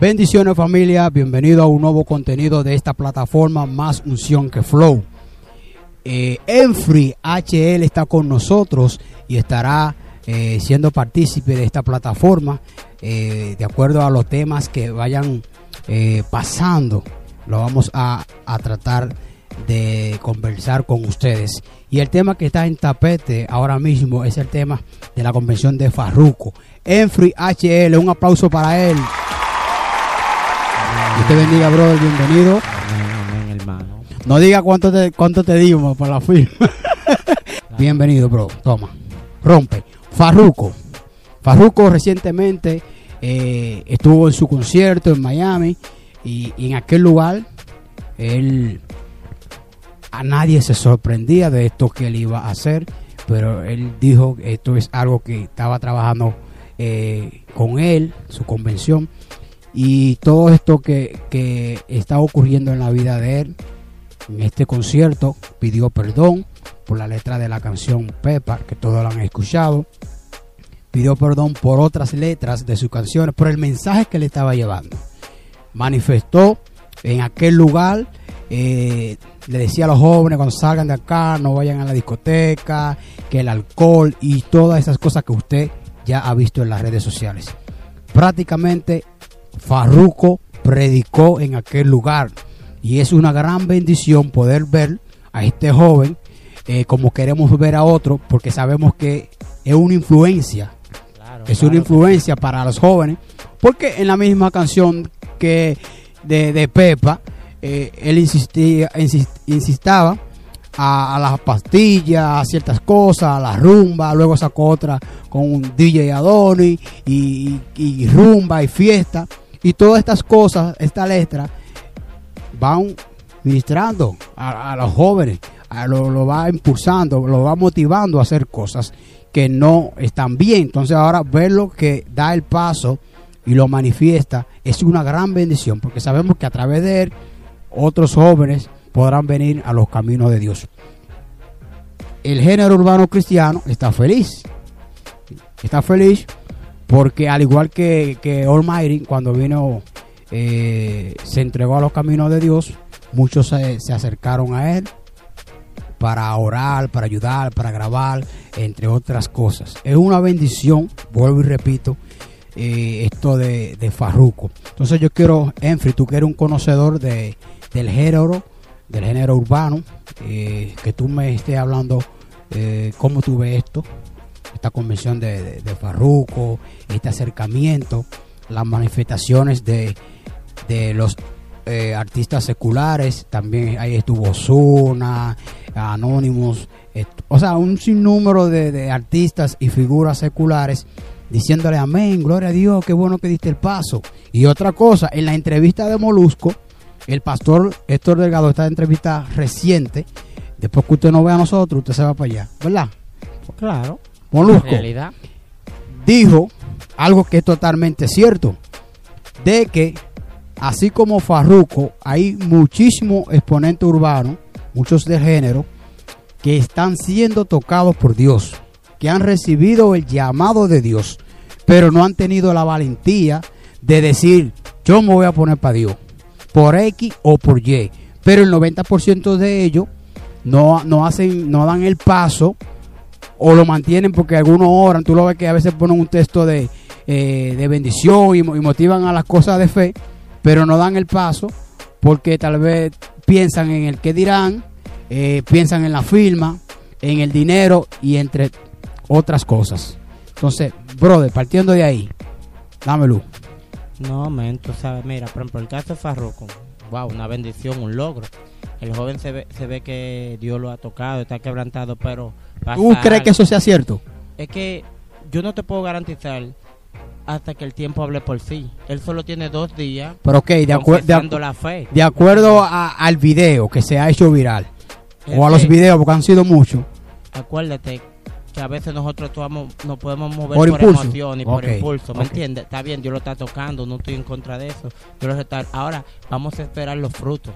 Bendiciones familia, bienvenido a un nuevo contenido de esta plataforma Más Unción que Flow. Eh, Enfree HL está con nosotros y estará eh, siendo partícipe de esta plataforma eh, de acuerdo a los temas que vayan eh, pasando. Lo vamos a, a tratar de conversar con ustedes. Y el tema que está en tapete ahora mismo es el tema de la convención de Farruco. Enfree HL, un aplauso para él. Dios te bendiga, brother, bienvenido. Amén, amén, hermano. No diga cuánto te, cuánto te dimos por la firma. bienvenido, bro. Toma. Rompe. Farruco. Farruco recientemente eh, estuvo en su concierto en Miami y, y en aquel lugar él a nadie se sorprendía de esto que él iba a hacer, pero él dijo que esto es algo que estaba trabajando eh, con él, su convención, y todo esto que, que está ocurriendo en la vida de él, en este concierto, pidió perdón por la letra de la canción Pepa, que todos la han escuchado, pidió perdón por otras letras de sus canciones, por el mensaje que le estaba llevando. Manifestó en aquel lugar eh, le decía a los jóvenes cuando salgan de acá no vayan a la discoteca, que el alcohol y todas esas cosas que usted ya ha visto en las redes sociales. Prácticamente Farruco predicó en aquel lugar. Y es una gran bendición poder ver a este joven eh, como queremos ver a otro porque sabemos que es una influencia, Claro, es claro. una influencia para los jóvenes porque en la misma canción que de, de Pepa eh, él insistía, insis- insistaba a, a las pastillas, a ciertas cosas, a la rumba, luego sacó otra con un DJ Adoni y, y- y rumba y fiesta y todas estas cosas, esta letra van ministrando a, los jóvenes, a lo, lo va impulsando, lo va motivando a hacer cosas que no están bien. Entonces ahora verlo que da el paso y lo manifiesta es una gran bendición porque sabemos que a través de él otros jóvenes podrán venir a los caminos de Dios. El género urbano cristiano está feliz. Está feliz porque al igual que, que Almighty cuando vino eh, se entregó a los caminos de Dios, muchos se, se acercaron a él para orar, para ayudar, para grabar, entre otras cosas. Es una bendición, vuelvo y repito, eh, esto de, de Farruco. Entonces yo quiero, Enfri, tú que eres un conocedor de, del género, del género urbano, eh, que tú me estés hablando eh, cómo tú ves esto, esta convención de, de, Farruco, este acercamiento, las manifestaciones de, de los eh, artistas seculares, también ahí estuvo Zuna, Anonymous, eh, o sea, un sinnúmero de, de artistas y figuras seculares diciéndole amén, gloria a Dios, qué bueno que diste el paso. Y otra cosa, en la entrevista de Molusco, el pastor Héctor Delgado, esta entrevista reciente, después que usted no vea a nosotros, usted se va para allá, ¿verdad? Claro. Molusco realidad. dijo algo que es totalmente cierto, de que así como Farruco, hay muchísimos exponentes urbanos, muchos de género, que están siendo tocados por Dios, que han recibido el llamado de Dios, pero no han tenido la valentía de decir, yo me voy a poner para Dios, por X o por Y. Pero el 90% de ellos no, no hacen, no dan el paso o lo mantienen porque algunos oran. Tú lo ves que a veces ponen un texto de, eh, de bendición y, mo- y motivan a las cosas de fe, pero no dan el paso porque tal vez piensan en el que dirán, eh, piensan en la firma, en el dinero y entre otras cosas. Entonces, brother, partiendo de ahí, dámelo. No, men, tú sabes, mira, por ejemplo, el caso de Farruko, wow, una bendición, un logro. El joven se ve, se ve que Dios lo ha tocado, está quebrantado, pero... ¿Tú crees que eso sea cierto? Es que yo no te puedo garantizar hasta que el tiempo hable por sí. Él solo tiene dos días Pero ok, de, acuer- de, acu- la fe. de acuerdo a- al video que se ha hecho viral, Es o a los videos, porque han sido muchos, Acuérdate que a veces nosotros tomamos, nos podemos mover Por por, emoción y por Ok, impulso, ¿me ok. entiendes? Está bien, Dios lo está tocando, no estoy en contra de eso. Dios lo está... Ahora, vamos a esperar los frutos.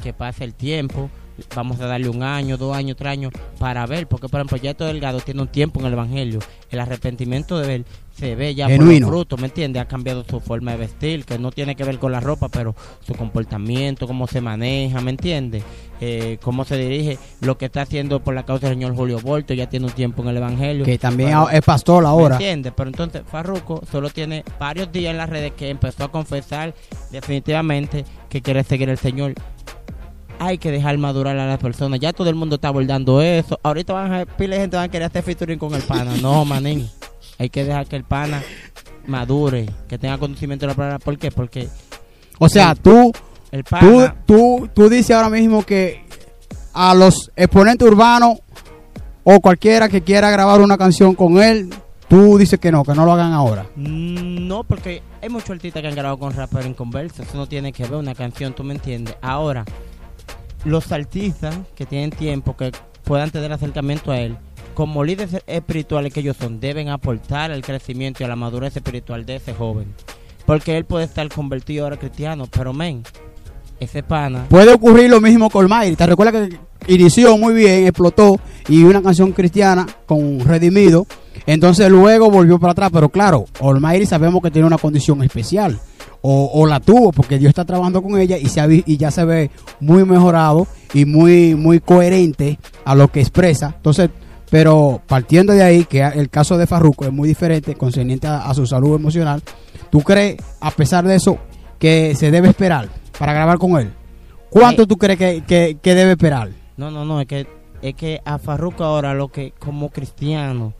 Que pase el tiempo. Vamos a darle un año, dos años, tres años para ver, porque por ejemplo, ya todo Delgado tiene un tiempo en el Evangelio. El arrepentimiento de él se ve ya Genuino. por los frutos, ¿me entiende? Ha cambiado su forma de vestir, que no tiene que ver con la ropa, pero su comportamiento, cómo se maneja, ¿me entiende? Eh, cómo se dirige, lo que está haciendo por la causa del señor Julio Volto, ya tiene un tiempo en el Evangelio. Que también es pastor ahora. ¿Me entiendes? Pero entonces Farruko solo tiene varios días en las redes que empezó a confesar definitivamente que quiere seguir el Señor. Hay que dejar madurar a las personas. Ya todo el mundo está abordando eso. Ahorita van a pile de gente van a querer hacer featuring con el pana. No, manín. Hay que dejar que el pana madure, que tenga conocimiento de la palabra. ¿Por qué? Porque O sea, tú, el tú, pana tú, tú dices ahora mismo que a los exponentes urbanos o cualquiera que quiera grabar una canción con él, tú dices que no, que no lo hagan ahora. Mm, No, porque hay muchos artistas que han grabado con rapper en conversa. Eso no tiene que ver una canción, tú me entiendes. Ahora, los artistas que tienen tiempo, que puedan tener acercamiento a él, como líderes espirituales que ellos son, deben aportar al crecimiento y a la madurez espiritual de ese joven. Porque él puede estar convertido ahora cristiano, pero men, ese pana. Puede ocurrir lo mismo con Mayri. ¿Te recuerdas que inició muy bien, explotó y una canción cristiana con Redimido? Entonces luego volvió para atrás. Pero claro, Olmairi sabemos que tiene una condición especial. O, o la tuvo porque Dios está trabajando con ella y, se ha y ya se ve muy mejorado y muy, muy coherente a lo que expresa. Entonces, pero partiendo de ahí, que el caso de Farruko es muy diferente, concerniente a, a su salud emocional, ¿tú crees, a pesar de eso, que se debe esperar para grabar con él? ¿Cuánto Eh. tú crees que, que- que debe esperar? No, no, no, es que, es que a Farruko ahora lo que como cristiano,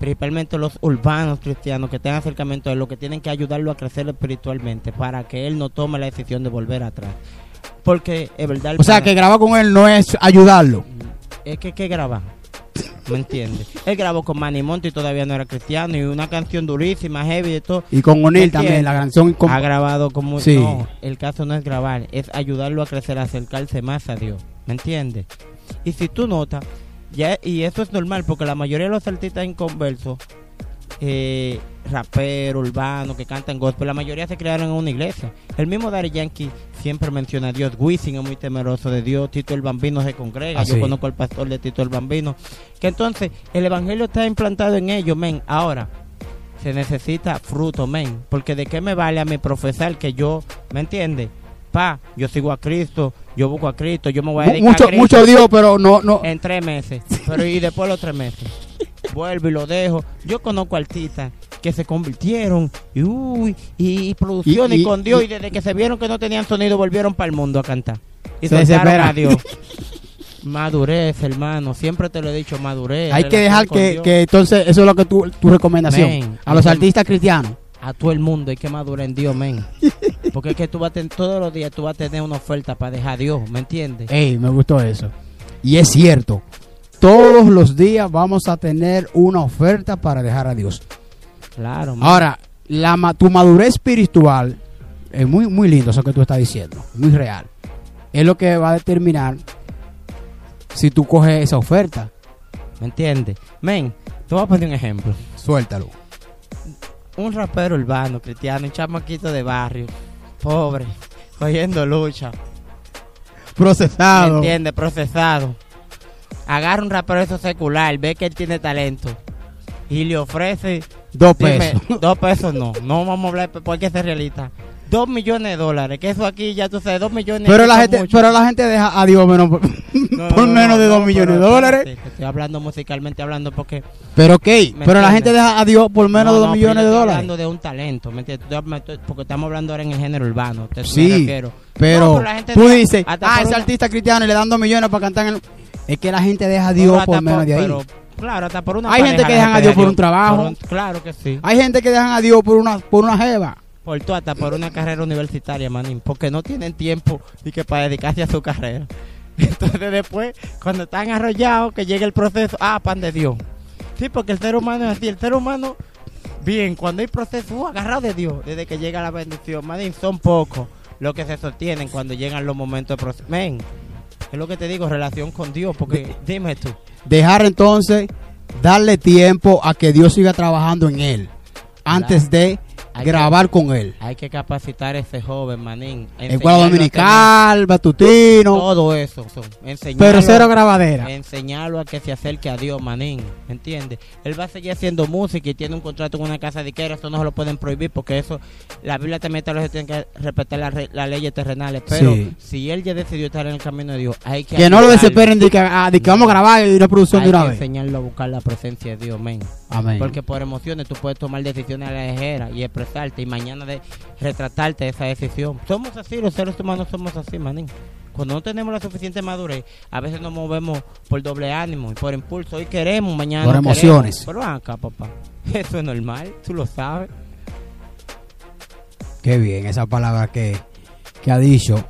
principalmente los urbanos cristianos que tengan acercamiento a él, lo que tienen que ayudarlo a crecer espiritualmente para que él no tome la decisión de volver atrás. Porque es verdad. O sea, que grabar con él no es ayudarlo. es que que graba. ¿Me entiendes? Él grabó con Manny Monte y todavía no era cristiano y una canción durísima, heavy de todo. Y con O'Neill ¿Me también, la canción con... Ha grabado como Sí. no, el caso no es grabar, es ayudarlo a crecer, a acercarse más a Dios, ¿me entiendes? Y si tú notas, ya y eso es normal porque la mayoría de los artistas en converso, eh, rapero, urbano, que cantan gospel, la mayoría se crearon en una iglesia. El mismo Daddy Yankee siempre menciona a Dios, Wisin es muy temeroso de Dios, Tito el Bambino se congrega, Ah, yo sí. conozco al pastor de Tito el Bambino, que entonces el evangelio está implantado en ellos, men. Ahora, se necesita fruto, men. Porque de qué me vale a mi profesar que yo, ¿me entiende? Pa, yo sigo a Cristo, yo busco a Cristo, yo me voy a dedicar mucho, a Cristo mucho Dios, pero no, no. en tres meses. Pero y después de los tres meses. Vuelvo y lo dejo. Yo conozco artistas que se convirtieron y uy, y, y producciones Y- y- con Dios y- desde que se vieron que no tenían sonido volvieron para el mundo a cantar. Y Se desesperan. a Dios. Madurez, hermano. Siempre te lo he dicho, madurez. Hay que dejar que, que entonces, eso es lo que tu, tu recomendación. Men, a los artistas cristianos. a todo el mundo hay que madurar en Dios, men. Porque es que tú vas a tener, todos los días tú vas a tener una oferta para dejar a Dios, ¿me entiendes? Ey, me gustó eso. Y es cierto. Todos los días vamos a tener una oferta para dejar a Dios. Claro. Ahora, la, tu madurez espiritual es muy, muy lindo eso que tú estás diciendo. Muy real. Es lo que va a determinar si tú coges esa oferta. ¿me entiendes? Men, te voy a poner un ejemplo. Suéltalo. Un rapero urbano, cristiano, un chamaquito de barrio, pobre, cogiendo lucha, ¿me Procesado. entiendes? Procesado. Agarra un rapero eso secular, ve que él tiene talento y le ofrece Dos Dime, pesos. dos pesos no, no vamos a hablar porque ser realista. Dos millones de dólares, que eso aquí ya tú sabes, dos millones. Pero la gente, mucho. pero la gente deja a Dios menos por, No, por no, menos no, de dos millones de dólares. espérate, estoy hablando musicalmente hablando porque Pero ok, ¿Me pero la gente deja a Dios por menos No, de dos millones de estoy dólares. hablando de un talento, estoy- Porque estamos hablando ahora en el género urbano. te- Sí, pero No, pero la gente tú dices, ah, ese artista cristiano y le dan dos millones para cantar en el... Es que la gente deja a Dios por menos de ahí. pero, claro, hasta por una Hay gente que dejan a Dios por un trabajo. Por un- claro que sí. Hay gente que dejan a Dios por una, por una jeva. Por todo, hasta por una carrera universitaria, manín. Porque no tienen tiempo y que para dedicarse a su carrera. Entonces después, cuando están arrollados, que llegue el proceso, ah, pan de Dios. Sí, porque el ser humano es así. El ser humano, bien, cuando hay proceso, uh, agarrado de Dios, desde que llega la bendición. Manín, son pocos los que se sostienen cuando llegan los momentos de proceso. Men, es lo que te digo, relación con Dios. Porque dime tú, Dejar entonces, darle tiempo a que Dios siga trabajando en él. Antes de Que- grabar con él. Hay que capacitar a ese joven, manín. Escuela dominical, Batutino, Todo eso. son- pero cero grabadera. enseñarlo a que se acerque a Dios, manín, ¿me entiendes? Él va a seguir haciendo música y tiene un contrato con una casa de disquera, eso no se lo pueden prohibir porque eso, la Biblia también te lo dice, tiene que respetar las las leyes terrenales, pero Sí. si él ya decidió estar en el camino de Dios, hay que Que no lo desesperen de que, ah, de que vamos a grabar y una producción hay de una que vez. enseñarlo a buscar la presencia de Dios, men. Amén. Porque por emociones tú puedes tomar decisiones a la ligera y expresarte y mañana de retratarte de esa decisión. Somos así, los seres humanos somos así, manín. Cuando no tenemos la suficiente madurez, a veces nos movemos por doble ánimo y por impulso. Hoy queremos, mañana Por no emociones. queremos. Pero acá, papá. Eso es normal, tú lo sabes. Qué bien, esa palabra que, que ha dicho,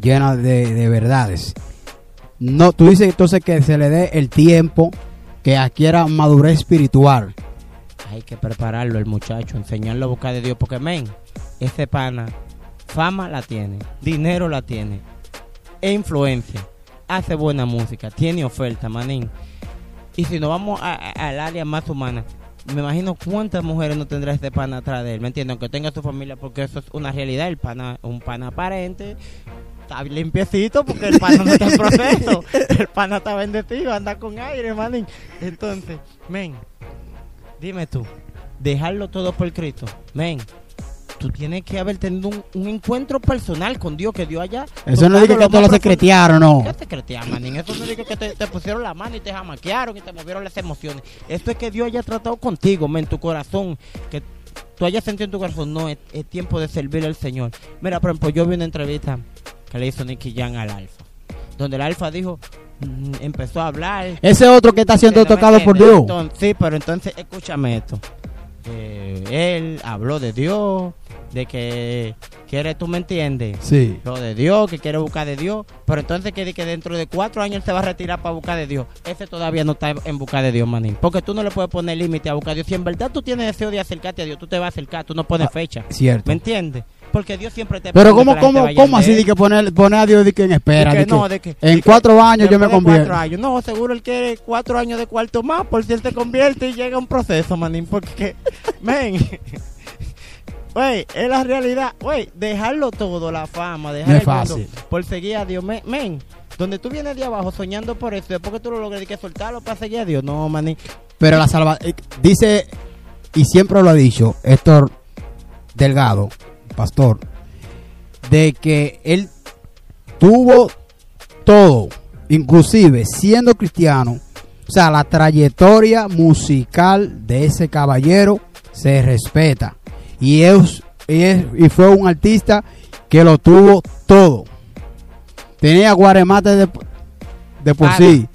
llena de, de verdades. No, tú dices entonces que se le dé el tiempo que adquiera madurez espiritual. Hay que prepararlo el muchacho, enseñarlo a buscar de Dios. Porque, men, ese pana, fama la tiene, dinero la tiene, e influencia, hace buena música, tiene oferta, manín. Y si nos vamos al área más humana, me imagino cuántas mujeres no tendrá este pana atrás de él, ¿me entiendes? Aunque tenga su familia, porque eso es una realidad. El pana, un pana aparente, está limpiecito porque el pana no está en proceso. El pana está bendecido, anda con aire, manín. Entonces, men, dime tú, dejarlo todo por Cristo, men. Tú tienes que haber tenido un, un encuentro personal con Dios que Dios allá. Eso no dice que todos lo secretearon, no. ¿Qué secretearon, manín? Eso no dice que te, te pusieron la mano y te jamaquearon y te movieron las emociones. Esto es que Dios haya tratado contigo, men, tu corazón. Que tú hayas sentido en tu corazón, no, es, es tiempo de servir al Señor. Mira, por ejemplo, yo vi una entrevista que le hizo Nicky Jan al Alfa. Donde el Alfa dijo, empezó a hablar. Ese otro que está siendo ¿Me tocado por? Dios. Entonces, sí, pero entonces escúchame esto. Eh, él habló de Dios, de que quiere, tú me entiendes, Sí. lo de Dios, que quiere buscar de Dios, pero entonces que, que dentro de cuatro años él se va a retirar para buscar de Dios. Ese todavía no está en busca de Dios, manín. Porque tú no le puedes poner límite a buscar Dios. Si en verdad tú tienes deseo de acercarte a Dios, tú te vas a acercar, tú no pones Ah, fecha. Cierto. ¿Me entiendes? Porque Dios siempre te Pero ¿cómo, cómo, cómo así de que poner, poner a Dios de que en espera? De de que que no, de que- en de cuatro años yo me convierto. cuatro años. No, seguro él quiere cuatro años de cuarto más por si él se convierte y llega un proceso, manín. Porque, men, güey, es la realidad. Güey, dejarlo todo, la fama, dejar No es el mundo fácil. por seguir a Dios. Men, men, donde tú vienes de abajo soñando por eso, después que tú lo logres, que soltarlo para seguir a Dios. No, manín. Pero la salva eh, dice, y siempre lo ha dicho, Héctor Delgado, pastor, de que él tuvo todo, inclusive siendo cristiano, o sea, la trayectoria musical de ese caballero se respeta. Y, es, y, es- y fue un artista que lo tuvo todo. Tenía guaremate de, de por sí.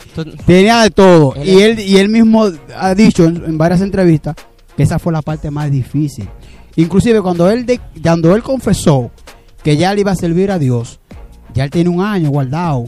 Tenía de todo. Y él, y él mismo ha dicho en, en varias entrevistas que esa fue la parte más difícil. Inclusive cuando él, de- cuando él confesó que ya le iba a servir a Dios, ya él tiene un año guardado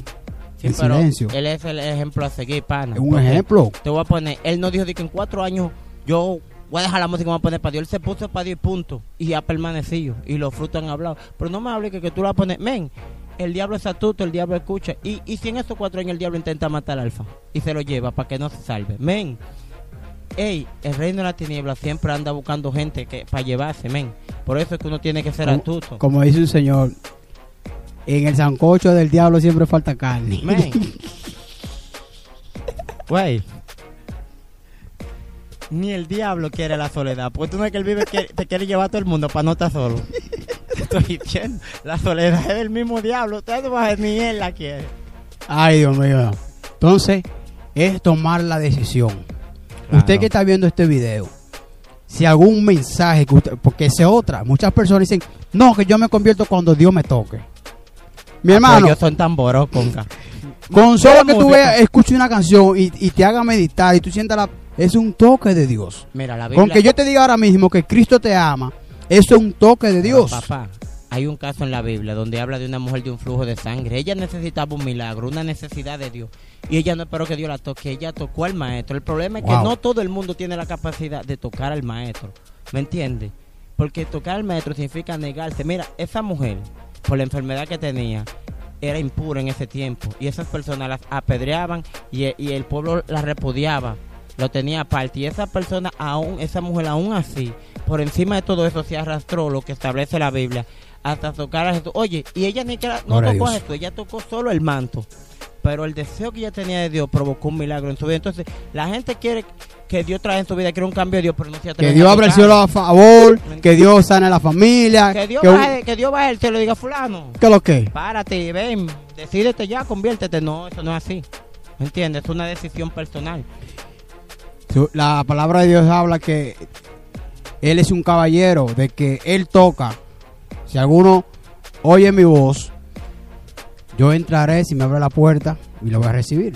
sí, en pero silencio. Él es el ejemplo a seguir, pana. Es un ejemplo. Te voy a poner, él no dijo de que en cuatro años yo voy a dejar la música y me voy a poner para Dios. Él se puso para Dios y punto. Y ha permanecido. Y los frutos han hablado. Pero no me hable que, que tú la pones. Men, el diablo es astuto, el diablo escucha. Y, y si en estos cuatro años el diablo intenta matar al alfa y se lo lleva para que no se salve. Men, ey, el reino de la tiniebla siempre anda buscando gente que para llevarse, men. Por eso es que uno tiene que ser Como- astuto. Como dice un señor, en el sancocho del diablo siempre falta carne. Men. Güey. Ni el diablo quiere la soledad. Porque tú no es que él vive que te quiere llevar a todo el mundo para no estar solo. Te Estoy diciendo. La soledad es del mismo diablo. Ustedes no van a ver, ni él la quiere. Ay, Dios mío. Entonces, es tomar la decisión. Claro. Usted que está viendo este video, si algún mensaje que usted, porque es otra, muchas personas dicen, no, que yo me convierto cuando Dios me toque. Mi hermano, Ellos son tan boros, conga. con solo que tú veas, escuches una canción y, y te haga meditar y tú sientas la... Es un toque de Dios. Mira, la Biblia. Con que yo te diga ahora mismo que Cristo te ama, eso es un toque de Dios. Papá, hay un caso en la Biblia donde habla de una mujer de un flujo de sangre. Ella necesitaba un milagro, una necesidad de Dios. Y ella no esperó que Dios la toque, ella tocó al maestro. El problema es que no todo el mundo tiene la capacidad de tocar al maestro. ¿Me entiendes? Porque tocar al maestro significa negarse. Mira, esa mujer, por la enfermedad que tenía, era impura en ese tiempo. Y esas personas las apedreaban y, y el pueblo las repudiaba. lo tenía aparte y esa persona aún, esa mujer aún así, por encima de todo eso se arrastró lo que establece la Biblia hasta tocar a Jesús. Oye, y ella ni que no Gloria a tocó a Dios. Jesús, ella tocó solo el manto. Pero el deseo que ella tenía de Dios provocó un milagro en su vida. Entonces, la gente quiere que Dios trae en su vida, quiere un cambio de Dios, pero no se Que atreve Dios a abra el cielo a favor, que Dios sane la familia. Que Dios, que baje, que Dios baje el cielo y diga, fulano, ¿Qué lo que? párate, ven, decídete ya, conviértete. No, eso no es así. ¿Me entiendes? Es una decisión personal. La palabra de Dios habla que Él es un caballero, de que Él toca. Si alguno oye mi voz, yo entraré si me abre la puerta y lo voy a recibir.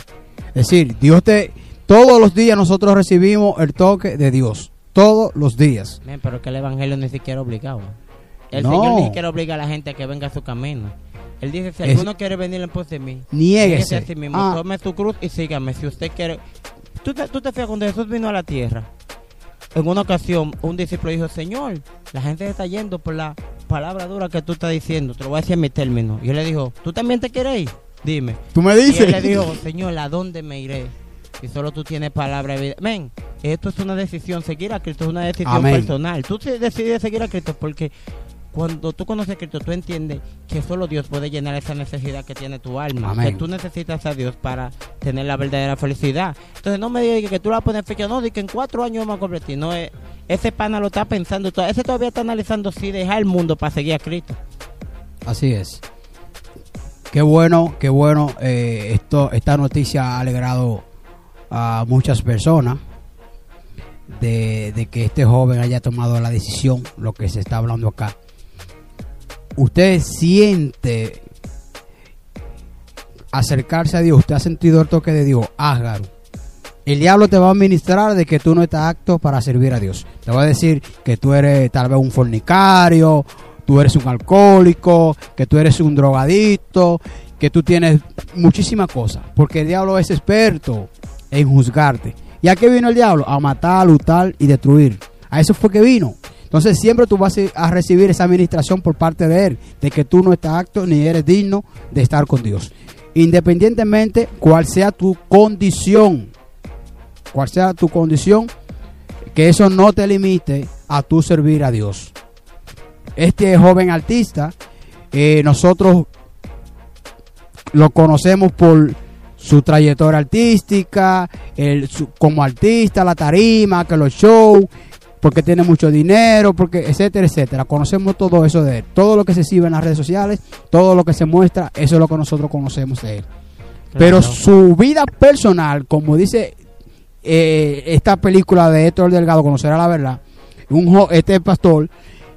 Es decir, Dios te... Todos los días nosotros recibimos el toque de Dios. Todos los días. Men, pero que el evangelio ni siquiera obligado. El No. Señor ni siquiera obliga a la gente a que venga a su camino. Él dice, si Es- alguno quiere venir en pos de mí, Niéguese. a sí mismo, Ah. tome su cruz y sígame. Si usted quiere... ¿Tú te, tú te fijas cuando Jesús vino a la tierra? En una ocasión, un discípulo dijo, Señor, la gente se está yendo por la palabra dura que tú estás diciendo. Te lo voy a decir en mi término. Y él le dijo, ¿tú también te quieres ir? Dime. Tú me Y él dices. le dijo, Señor, ¿a dónde me iré? Si solo tú tienes palabra de vida. Men, esto es una decisión. Seguir a Cristo es una decisión Amén. personal. Tú decides seguir a Cristo porque cuando tú conoces a Cristo, tú entiendes que solo Dios puede llenar esa necesidad que tiene tu alma. Amén. Que tú necesitas a Dios para tener la verdadera felicidad. Entonces no me digas que tú la pones fecha. No, di que en cuatro años vamos a convertir. No, es, ese pana lo está pensando. Ese todavía está analizando si dejar el mundo para seguir a Cristo. Así es. Qué bueno, qué bueno. eh, esto, esta noticia ha alegrado a muchas personas de, de que este joven haya tomado la decisión, lo que se está hablando acá. Usted siente acercarse a Dios, usted ha sentido el toque de Dios, hágalo. El diablo te va a ministrar de que tú no estás apto para servir a Dios. Te va a decir que tú eres tal vez un fornicario, tú eres un alcohólico, que tú eres un drogadicto, que tú tienes muchísimas cosas. Porque el diablo es experto en juzgarte. ¿Y a qué vino el diablo? A matar, lutar y destruir. A eso fue que vino. Entonces siempre tú vas a recibir esa administración por parte de él, de que tú no estás apto ni eres digno de estar con Dios. Independientemente cuál sea tu condición, cuál sea tu condición, que eso no te limite a tu servir a Dios. Este joven artista, eh, nosotros lo conocemos por su trayectoria artística, el, su- como artista, la tarima, que los shows, porque tiene mucho dinero, porque etcétera, etcétera. Conocemos todo eso de él. Todo lo que se exhibe en las redes sociales, todo lo que se muestra, eso es lo que nosotros conocemos de él. Pero su vida personal, como dice eh, esta película de Héctor Delgado, Conocerá la Verdad, un jo- este pastor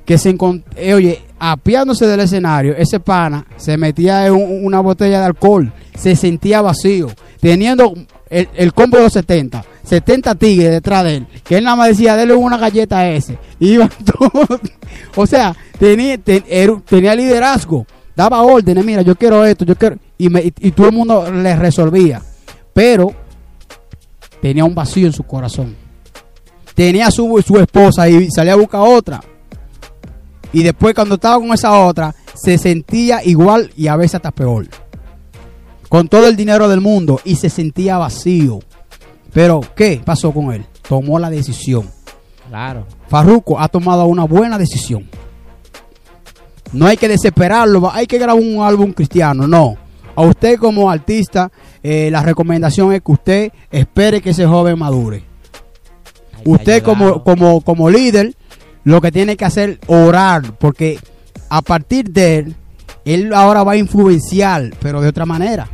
que se encontró, oye, apiándose del escenario, ese pana se metía en un- una botella de alcohol, se sentía vacío, teniendo el, el combo de los 70, 70 tigres detrás de él, que él nada más decía, dele una galleta a ese, y iban todos, o sea, tenía, tenía liderazgo, daba órdenes, mira, yo quiero esto, yo quiero, y, me- y- y todo el mundo le resolvía, pero tenía un vacío en su corazón. Tenía su, su esposa y salía a buscar otra. Y después cuando estaba con esa otra, se sentía igual y a veces hasta peor. Con todo el dinero del mundo y se sentía vacío. Pero, ¿qué pasó con él? Tomó la decisión. Claro. Farruko ha tomado una buena decisión. No hay que desesperarlo, hay que grabar un álbum cristiano, no. A usted como artista, eh, la recomendación es que usted espere que ese joven madure. Usted como, como, como líder, lo que tiene que hacer orar, porque a partir de él, él ahora va a influenciar, pero de otra manera.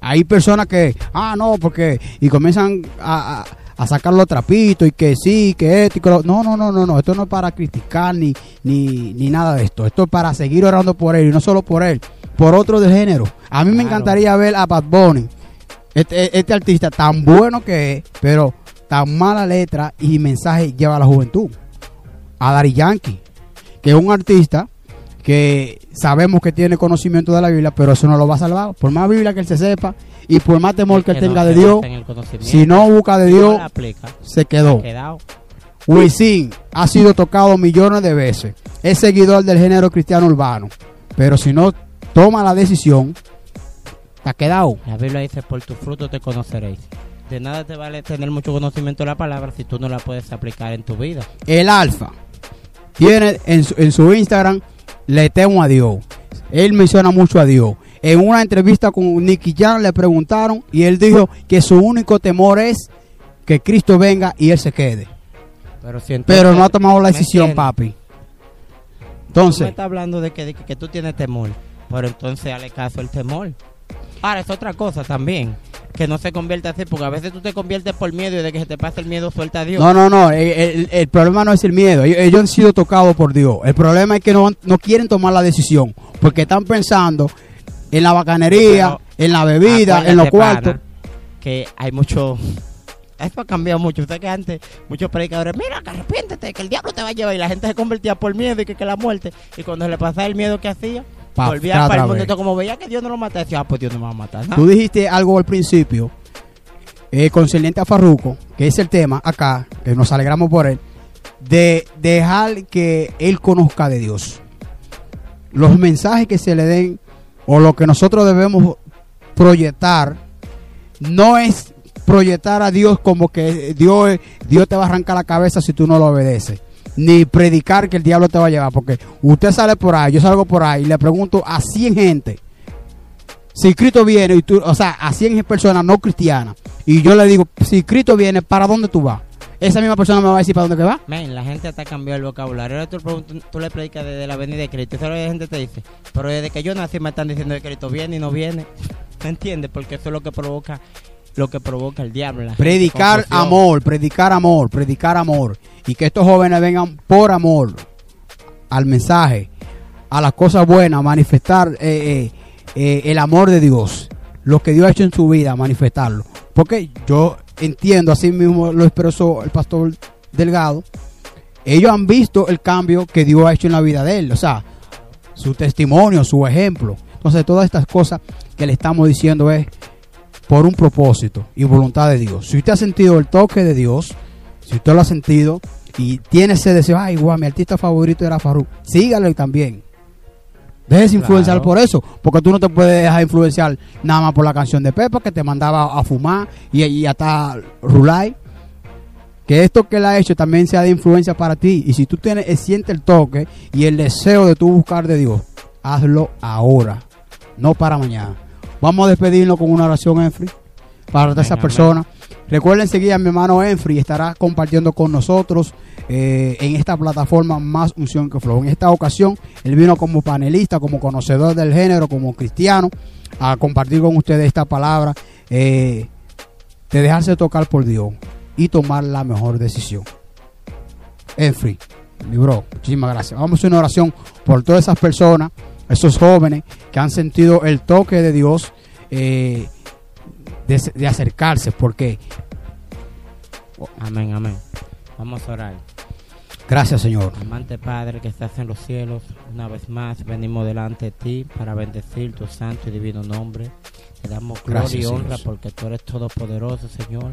Hay personas que, ah, no, porque, y comienzan a, a, a sacar los trapitos y que sí, que esto y que lo- No, no, no, no, no, esto no es para criticar ni, ni, ni nada de esto. Esto es para seguir orando por él y no solo por él, por otro de género. A mí me encantaría ver a Bad Bunny, este, este artista tan bueno que es, pero tan mala letra y mensaje lleva a la juventud. A Dari Yankee, que es un artista que sabemos que tiene conocimiento de la Biblia, pero eso no lo va a salvar. Por más Biblia que él se sepa y por más temor que él tenga de Dios, si no busca de Dios, aplica, se quedó. Wisin ha sido tocado millones de veces. Es seguidor del género cristiano urbano. Pero si no toma la decisión, está quedado. La Biblia dice, por tus frutos te conoceréis. de nada te vale tener mucho conocimiento de la palabra si tú no la puedes aplicar en tu vida. El Alfa tiene en su, en su Instagram, le temo a Dios. Él menciona mucho a Dios. En una entrevista con Nicky Jan le preguntaron y él dijo que su único temor es que Cristo venga y él se quede. Pero, si entonces- Pero no ha tomado la ¿me decisión, papi. Tú me Entonces, estás hablando de que, de que, que tú tienes temor, pero entonces hale caso el temor. Ahora, es otra cosa también, que no se convierta así, porque a veces tú te conviertes por miedo y de que se te pase el miedo, suelta a Dios. no, no, no. El, el- el problema no es el miedo. Ellos, ellos han sido tocados por Dios. El problema es que no, no quieren tomar la decisión porque están pensando en la bacanería, Pero en la bebida, en los cuartos. que hay mucho... Esto ha cambiado mucho. Usted que antes, muchos predicadores, mira, que arrepiéntete, que el diablo te va a llevar. Y la gente se convertía por miedo y que, que la muerte. Y cuando se le pasaba el miedo que hacía, Pa- volvía para el mundo. Entonces, como veía que Dios no lo mataba, decía, ah, pues Dios no me va a matar. ¿no? Tú dijiste algo al principio, eh, concerniente a Farruco, que es el tema acá, que nos alegramos por él, de dejar que él conozca de Dios. Los mensajes que se le den o lo que nosotros debemos proyectar no es proyectar a Dios como que Dios, Dios te va a arrancar la cabeza si tú no lo obedeces. Ni predicar que el diablo te va a llevar. Porque usted sale por ahí, yo salgo por ahí y le pregunto a 100 gente si Cristo viene, y tú, o sea, a 100 personas no cristianas, y yo le digo, si Cristo viene, ¿para dónde tú vas? Esa misma persona me va a decir para dónde que va. Men, la gente hasta cambió el vocabulario. Ahora tú, tú le predicas desde la venida de Cristo. ¿Sabes lo que la gente te dice? Pero desde que yo nací me están diciendo que Cristo viene y no viene. ¿Me entiendes? Porque eso es lo que provoca lo que provoca el diablo. Predicar amor, predicar amor, predicar amor. Y que estos jóvenes vengan por amor al mensaje, a las cosas buenas, manifestar eh, eh, eh, el amor de Dios, lo que Dios ha hecho en su vida, manifestarlo. Porque yo entiendo, así mismo lo expresó el pastor Delgado, ellos han visto el cambio que Dios ha hecho en la vida de él, o sea, su testimonio, su ejemplo. Entonces, todas estas cosas que le estamos diciendo es por un propósito y voluntad de Dios. Si usted ha sentido el toque de Dios, si usted lo ha sentido y tiene ese deseo, ay, guau, mi artista favorito era Faruk, sígalo también. Influenciar Claro. por eso, porque tú no te puedes dejar influenciar nada más por la canción de Pepa que te mandaba a fumar y, y hasta Rulay. Que esto que él ha hecho también sea de influencia para ti. Y si tú tienes, eh, sientes el toque y el deseo de tú buscar de Dios, hazlo ahora, no para mañana. Vamos a despedirnos con una oración, Enfri, para todas esas personas. Recuerden seguir a mi hermano Enfri, estará compartiendo con nosotros eh, en esta plataforma Más Unción que Flow. En esta ocasión, él vino como panelista, como conocedor del género, como cristiano, a compartir con ustedes esta palabra eh, de dejarse tocar por Dios y tomar la mejor decisión. Enfri, mi bro, muchísimas gracias. Vamos a hacer una oración por todas esas personas, esos jóvenes que han sentido el toque de Dios eh, de, de acercarse, porque Amén, amén. Vamos a orar. gracias Señor. Amante Padre que estás en los cielos, una vez más venimos delante de ti para bendecir tu santo y divino nombre. Te damos gloria Gracias, y honra Dios. porque tú eres todopoderoso, Señor.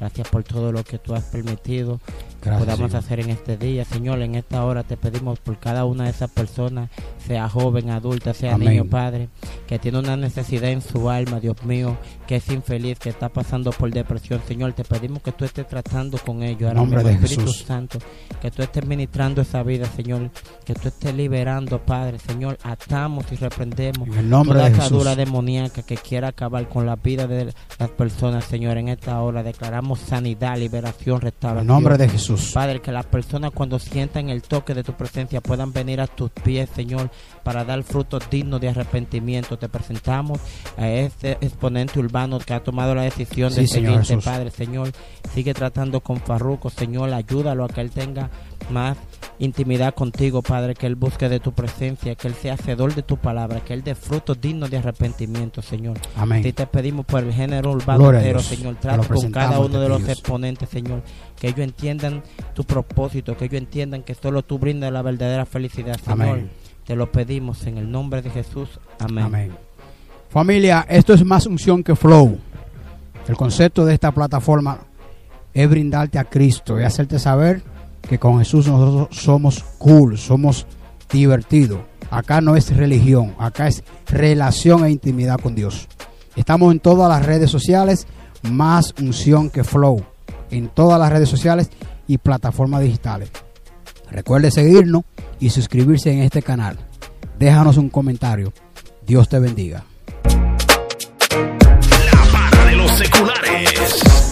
Gracias por todo lo que tú has permitido Gracias, podamos hacer en este día. Señor, en esta hora te pedimos por cada una de esas personas, sea joven, adulta, sea Amén. niño, Padre, que tiene una necesidad en su alma, Dios mío, que es infeliz, que está pasando por depresión. Señor, te pedimos que tú estés tratando con ellos, ahora nombre mismo, de Espíritu Jesús. Santo, que tú estés ministrando esa vida, Señor, que tú estés liberando, Padre, Señor, atamos y reprendemos En el nombre toda de atadura Jesús. demoníaca que quiera acabar con la vida de las personas, Señor, en esta hora declaramos sanidad, liberación, En restauración. el nombre de Jesús. Padre, que las personas cuando sientan el toque de tu presencia puedan venir a tus pies, Señor, para dar frutos dignos de arrepentimiento. Te presentamos a este exponente urbano que ha tomado la decisión de Sí, seguirte. Padre, Señor. Sigue tratando con Farruco, Señor, ayúdalo a que él tenga más intimidad contigo, Padre, que él busque de tu presencia, que él sea hacedor de tu palabra, que él dé frutos dignos de arrepentimiento, Señor. Amén. te pedimos por el género urbano Gloria entero. Señor. Te Trata con cada uno de los exponentes, Señor. Que ellos entiendan tu propósito, que ellos entiendan que solo tú brindas la verdadera felicidad, Señor. Amén. Te lo pedimos en el nombre de Jesús. Amén. Amén. Familia, esto es más unción que flow. El concepto de esta plataforma es brindarte a Cristo y hacerte saber que con Jesús nosotros somos cool, somos divertidos. Acá no es religión, acá es relación e intimidad con Dios. Estamos en todas las redes sociales más unción que flow en todas las redes sociales y plataformas digitales. Recuerde seguirnos y suscribirse en este canal. Déjanos un comentario. Dios te bendiga. Seculares.